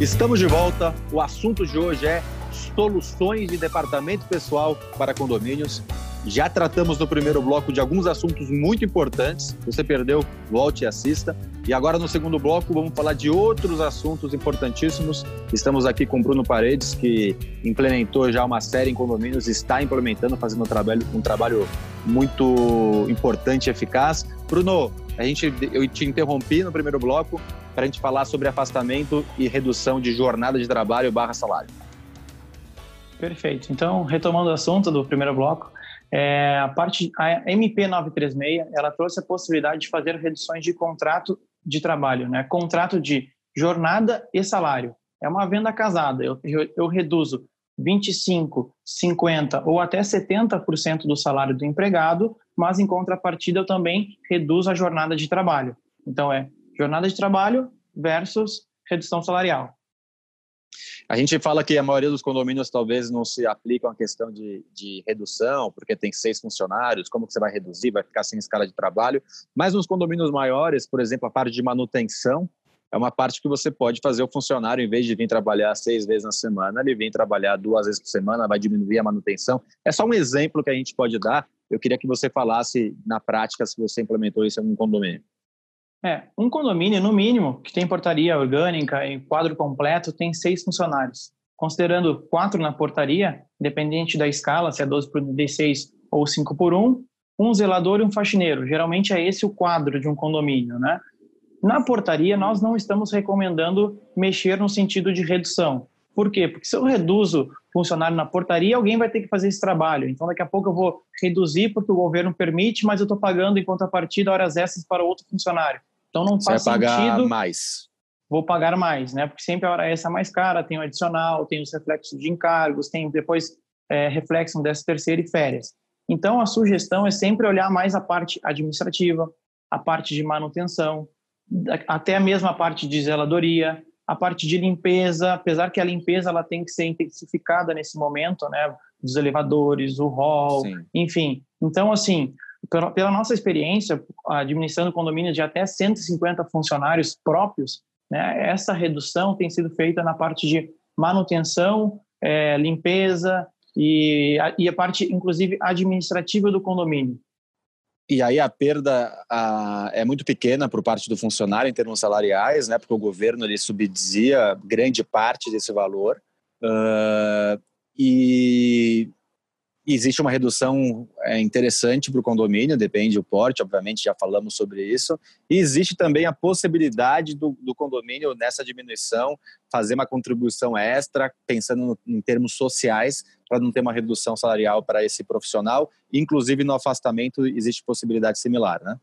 Estamos de volta. O assunto de hoje é soluções de departamento pessoal para condomínios. Já tratamos no primeiro bloco de alguns assuntos muito importantes. Se você perdeu, volte e assista. E agora, no segundo bloco, vamos falar de outros assuntos importantíssimos. Estamos aqui com Bruno Paredes, que implementou já uma série em condomínios, está implementando, fazendo um trabalho, um trabalho muito importante e eficaz. Bruno, a gente, eu te interrompi no primeiro bloco para a gente falar sobre afastamento e redução de jornada de trabalho barra salário. Perfeito. Então, retomando o assunto do primeiro bloco, é, a parte a MP 936 ela trouxe a possibilidade de fazer reduções de contrato de trabalho, né? Contrato de jornada e salário. É uma venda casada. Eu, eu, eu reduzo 25, 50 ou até 70% do salário do empregado, mas em contrapartida eu também reduzo a jornada de trabalho. Então é jornada de trabalho versus redução salarial. A gente fala que a maioria dos condomínios talvez não se aplicam a questão de, de, redução, porque tem seis funcionários, como que você vai reduzir, vai ficar sem escala de trabalho. Mas nos condomínios maiores, por exemplo, a parte de manutenção, é uma parte que você pode fazer o funcionário, em vez de vir trabalhar seis vezes na semana, ele vem trabalhar duas vezes por semana, vai diminuir a manutenção. É só um exemplo que a gente pode dar. Eu queria que você falasse na prática se você implementou isso em algum condomínio. É, um condomínio, no mínimo, que tem portaria orgânica e quadro completo, tem seis funcionários. Considerando quatro na portaria, dependente da escala, se é 12 por 16 ou 5 por 1, um zelador e um faxineiro. Geralmente é esse o quadro de um condomínio, né? Na portaria, nós não estamos recomendando mexer no sentido de redução. Por quê? Porque se eu reduzo funcionário na portaria, alguém vai ter que fazer esse trabalho. Então, daqui a pouco eu vou reduzir porque o governo permite, mas eu estou pagando em contrapartida horas extras para outro funcionário. Então não faz Você vai pagar sentido. mais. Vou pagar mais, né? Porque sempre a hora essa é mais cara, tem o adicional, tem os reflexos de encargos, tem depois é, reflexo dessa terceira e férias. Então a sugestão é sempre olhar mais a parte administrativa, a parte de manutenção, até a mesma parte de zeladoria, a parte de limpeza, apesar que a limpeza ela tem que ser intensificada nesse momento, né? Dos elevadores, o hall, Sim. enfim. Então, assim, pela, nossa experiência, administrando condomínios de até 150 funcionários próprios, né, essa redução tem sido feita na parte de manutenção, é, limpeza e a, e a parte, inclusive, administrativa do condomínio. E aí a perda a, é muito pequena por parte do funcionário em termos salariais, né? Porque o governo ele subsidia grande parte desse valor. Uh, e existe uma redução é, interessante para o condomínio, depende do porte, obviamente já falamos sobre isso. E existe também a possibilidade do, do condomínio, nessa diminuição, fazer uma contribuição extra, pensando no, em termos sociais, para não ter uma redução salarial para esse profissional. Inclusive, no afastamento, existe possibilidade similar, né?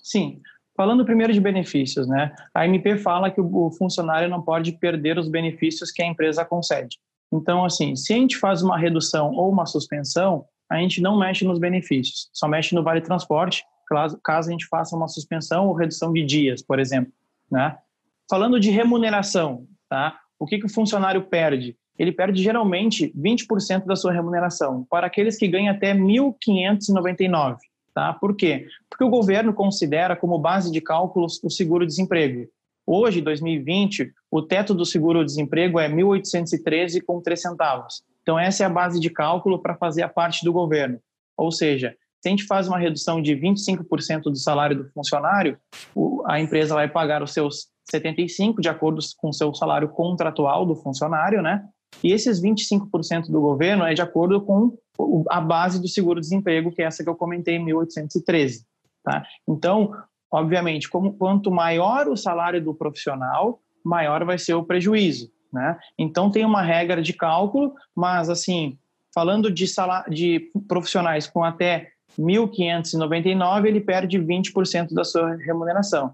Sim. Falando primeiro de benefícios, né? A MP fala que o funcionário não pode perder os benefícios que a empresa concede. Então, assim, se a gente faz uma redução ou uma suspensão, a gente não mexe nos benefícios, só mexe no vale transporte, caso a gente faça uma suspensão ou redução de dias, por exemplo, né? Falando de remuneração, tá? O que, que o funcionário perde? Ele perde geralmente 20% da sua remuneração para aqueles que ganham até 1.599, tá? Por quê? Porque o governo considera como base de cálculos o seguro-desemprego. Hoje, 2020, o teto do seguro-desemprego é 1.813 com 3 centavos. Então, essa é a base de cálculo para fazer a parte do governo. Ou seja, se a gente faz uma redução de 25% do salário do funcionário, a empresa vai pagar os seus 75% de acordo com o seu salário contratual do funcionário, né? E esses 25% do governo é de acordo com a base do seguro-desemprego, que é essa que eu comentei, 1.813. Tá? Então, Obviamente, como, quanto maior o salário do profissional, maior vai ser o prejuízo, né? Então tem uma regra de cálculo, mas assim, falando de, salário, de profissionais com até 1.599, ele perde 20% da sua remuneração.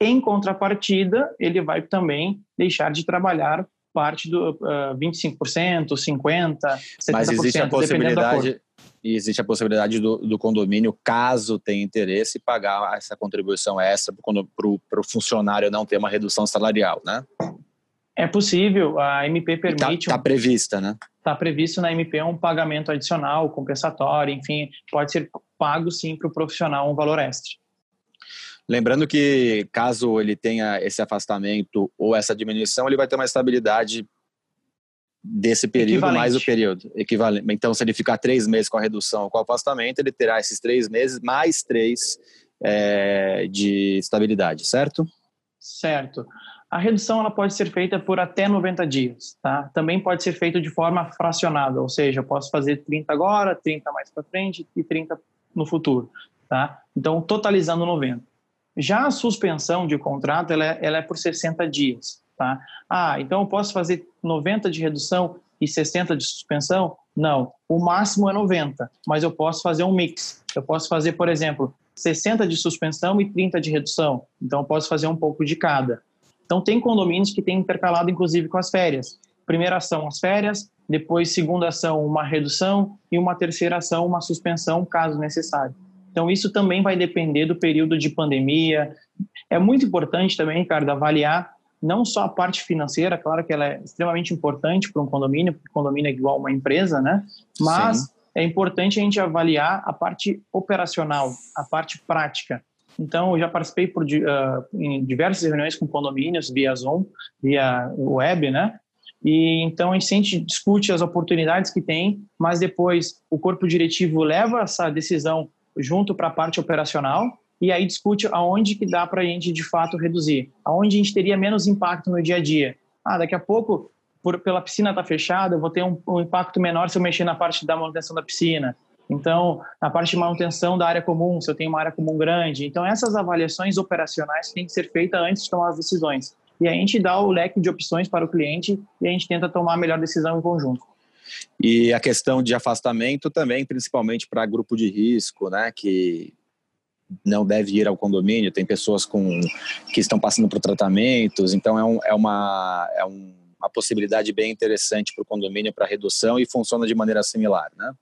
Em contrapartida, ele vai também deixar de trabalhar parte do uh, 25%, 50%, 70%, Mas existe a possibilidade, e existe a possibilidade do, do condomínio, caso tenha interesse, pagar essa contribuição extra para o funcionário não ter uma redução salarial, né? É possível, a MP tá, permite. Está tá prevista, né? Está previsto na MP um pagamento adicional, compensatório, enfim, pode ser pago sim para o profissional um valor extra. Lembrando que caso ele tenha esse afastamento ou essa diminuição, ele vai ter uma estabilidade desse período mais o período equivalente. Então, se ele ficar três meses com a redução com o afastamento, ele terá esses três meses mais três é, de estabilidade, certo? Certo. A redução ela pode ser feita por até 90 dias, tá? Também pode ser feito de forma fracionada, ou seja, eu posso fazer 30 agora, 30 mais para frente e 30 no futuro, tá? Então, totalizando 90. Já a suspensão de contrato, ela é, ela é por 60 dias, tá? Ah, então eu posso fazer 90 de redução e 60 de suspensão? Não, o máximo é 90, mas eu posso fazer um mix. Eu posso fazer, por exemplo, 60 de suspensão e 30 de redução. Então eu posso fazer um pouco de cada. Então tem condomínios que têm intercalado inclusive com as férias. Primeira ação as férias, depois segunda ação uma redução e uma terceira ação uma suspensão caso necessário. Então isso também vai depender do período de pandemia. É muito importante também, Ricardo, avaliar não só a parte financeira, claro que ela é extremamente importante para um condomínio, porque condomínio é igual uma empresa, né? Mas Sim. é importante a gente avaliar a parte operacional, a parte prática. Então, eu já participei por, uh, em diversas reuniões com condomínios via Zoom, via web, né? E então a gente discute as oportunidades que tem, mas depois o corpo diretivo leva essa decisão junto para a parte operacional e aí discute aonde que dá para a gente de fato reduzir, aonde a gente teria menos impacto no dia a dia. Ah, daqui a pouco, por, pela piscina estar tá fechada, eu vou ter um, um, impacto menor se eu mexer na parte da manutenção da piscina. Então, na parte de manutenção da área comum, se eu tenho uma área comum grande. Então, essas avaliações operacionais têm que ser feitas antes de tomar as decisões. E a gente dá o leque de opções para o cliente e a gente tenta tomar a melhor decisão em conjunto. E a questão de afastamento também, principalmente para grupo de risco, né, que não deve ir ao condomínio, tem pessoas com, que estão passando por tratamentos, então é, um, é, uma, é um, uma possibilidade bem interessante para o condomínio para redução e funciona de maneira similar, né?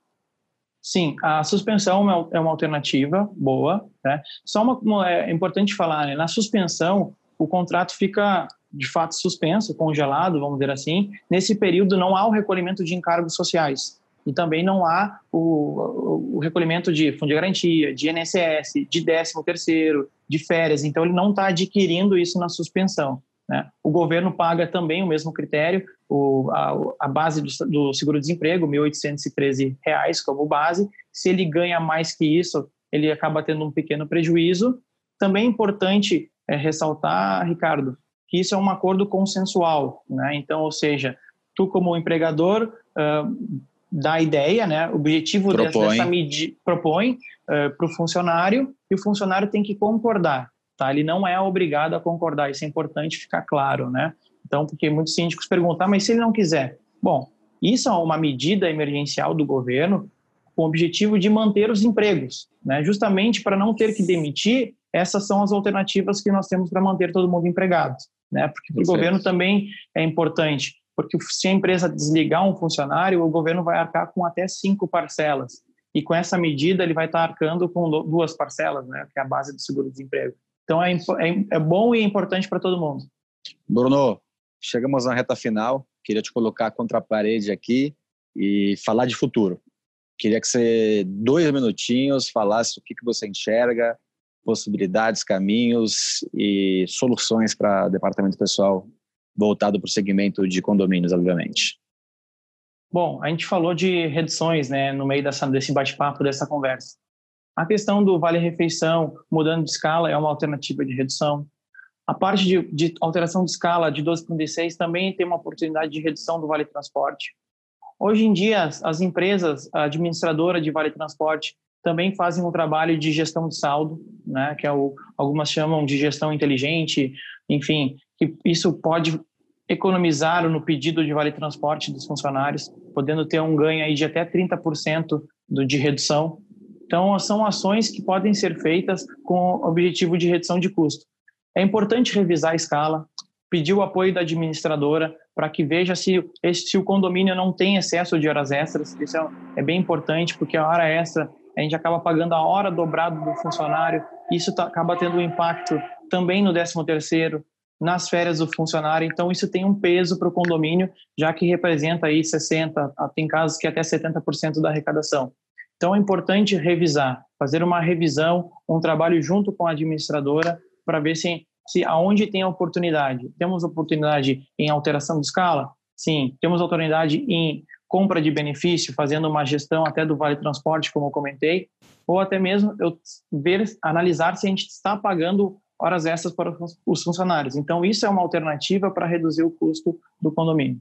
Sim, a suspensão é uma alternativa boa, né? Só uma, uma é importante falar, né? na suspensão o contrato fica de fato suspenso, congelado, vamos dizer assim. Nesse período não há o recolhimento de encargos sociais e também não há o, o recolhimento de fundo de garantia, de INSS, de 13 terceiro, de férias. Então ele não está adquirindo isso na suspensão. Né? O governo paga também o mesmo critério, o, a, a, base do, do seguro-desemprego, R$ 1.813 como base. Se ele ganha mais que isso, ele acaba tendo um pequeno prejuízo. Também é importante é, ressaltar, Ricardo, que isso é um acordo consensual. Né? Então, ou seja, tu como empregador uh, dá a ideia, né? O objetivo propõe. dessa medida propõe uh, para o funcionário e o funcionário tem que concordar, tá? Ele não é obrigado a concordar, isso é importante ficar claro, né? Então, porque muitos síndicos perguntam, ah, mas se ele não quiser? Bom, isso é uma medida emergencial do governo com o objetivo de manter os empregos, né? Justamente para não ter que demitir, essas são as alternativas que nós temos para manter todo mundo empregado, né? Porque para o governo também é importante porque se a empresa desligar um funcionário, o governo vai arcar com até cinco parcelas. E com essa medida, ele vai estar arcando com duas parcelas, né, que é a base do seguro-desemprego. Então, é, é, é bom e importante para todo mundo. Bruno, chegamos na reta final. Queria te colocar contra a parede aqui e falar de futuro. Queria que você, dois minutinhos, falasse o que, que você enxerga, possibilidades, caminhos e soluções para departamento pessoal voltado para o segmento de condomínios, obviamente. Bom, a gente falou de reduções né, no meio dessa, desse bate-papo, dessa conversa. A questão do vale-refeição, mudando de escala, é uma alternativa de redução. A parte de, de alteração de escala de 12 para 16 também tem uma oportunidade de redução do vale-transporte. Hoje em dia, as empresas, a administradora de vale-transporte, também fazem um trabalho de gestão de saldo, né, que é o, algumas chamam de gestão inteligente, enfim, que isso pode economizar no pedido de vale transporte dos funcionários, podendo ter um ganho aí de até 30% do, de redução. Então, são ações que podem ser feitas com o objetivo de redução de custo. É importante revisar a escala, pedir o apoio da administradora para que veja se, se o condomínio não tem excesso de horas extras. Isso é, é bem importante, porque a hora extra a gente acaba pagando a hora dobrada do funcionário, isso tá, acaba tendo um impacto também no 13 terceiro, nas férias do funcionário, então isso tem um peso para o condomínio, já que representa aí 60, tem casos que até 70% da arrecadação. Então é importante revisar fazer uma revisão, um trabalho junto com a administradora para ver se, se aonde tem oportunidade. Temos oportunidade em alteração de escala? Sim. Temos oportunidade em compra de benefício, fazendo uma gestão até do Vale Transporte, como eu comentei, ou até mesmo eu ver, analisar se a gente está pagando horas extras para os funcionários. Então, isso é uma alternativa para reduzir o custo do condomínio.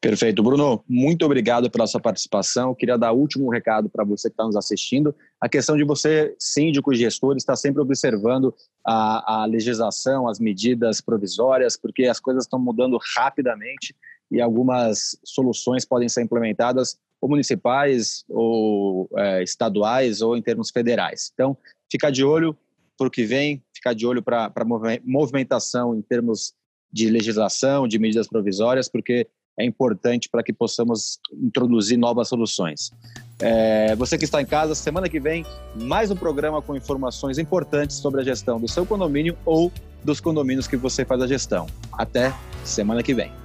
Perfeito. Bruno, muito obrigado pela sua participação. queria dar último recado para você que está nos assistindo. A questão de você, síndico e gestor, estar sempre observando a, a legislação, as medidas provisórias, porque as coisas estão mudando rapidamente e algumas soluções podem ser implementadas ou municipais, ou é, estaduais, ou em termos federais. Então, ficar de olho para o que vem, ficar de olho para a movimentação em termos de legislação, de medidas provisórias, porque é importante para que possamos introduzir novas soluções. É, você que está em casa, semana que vem, mais um programa com informações importantes sobre a gestão do seu condomínio ou dos condomínios que você faz a gestão. Até semana que vem.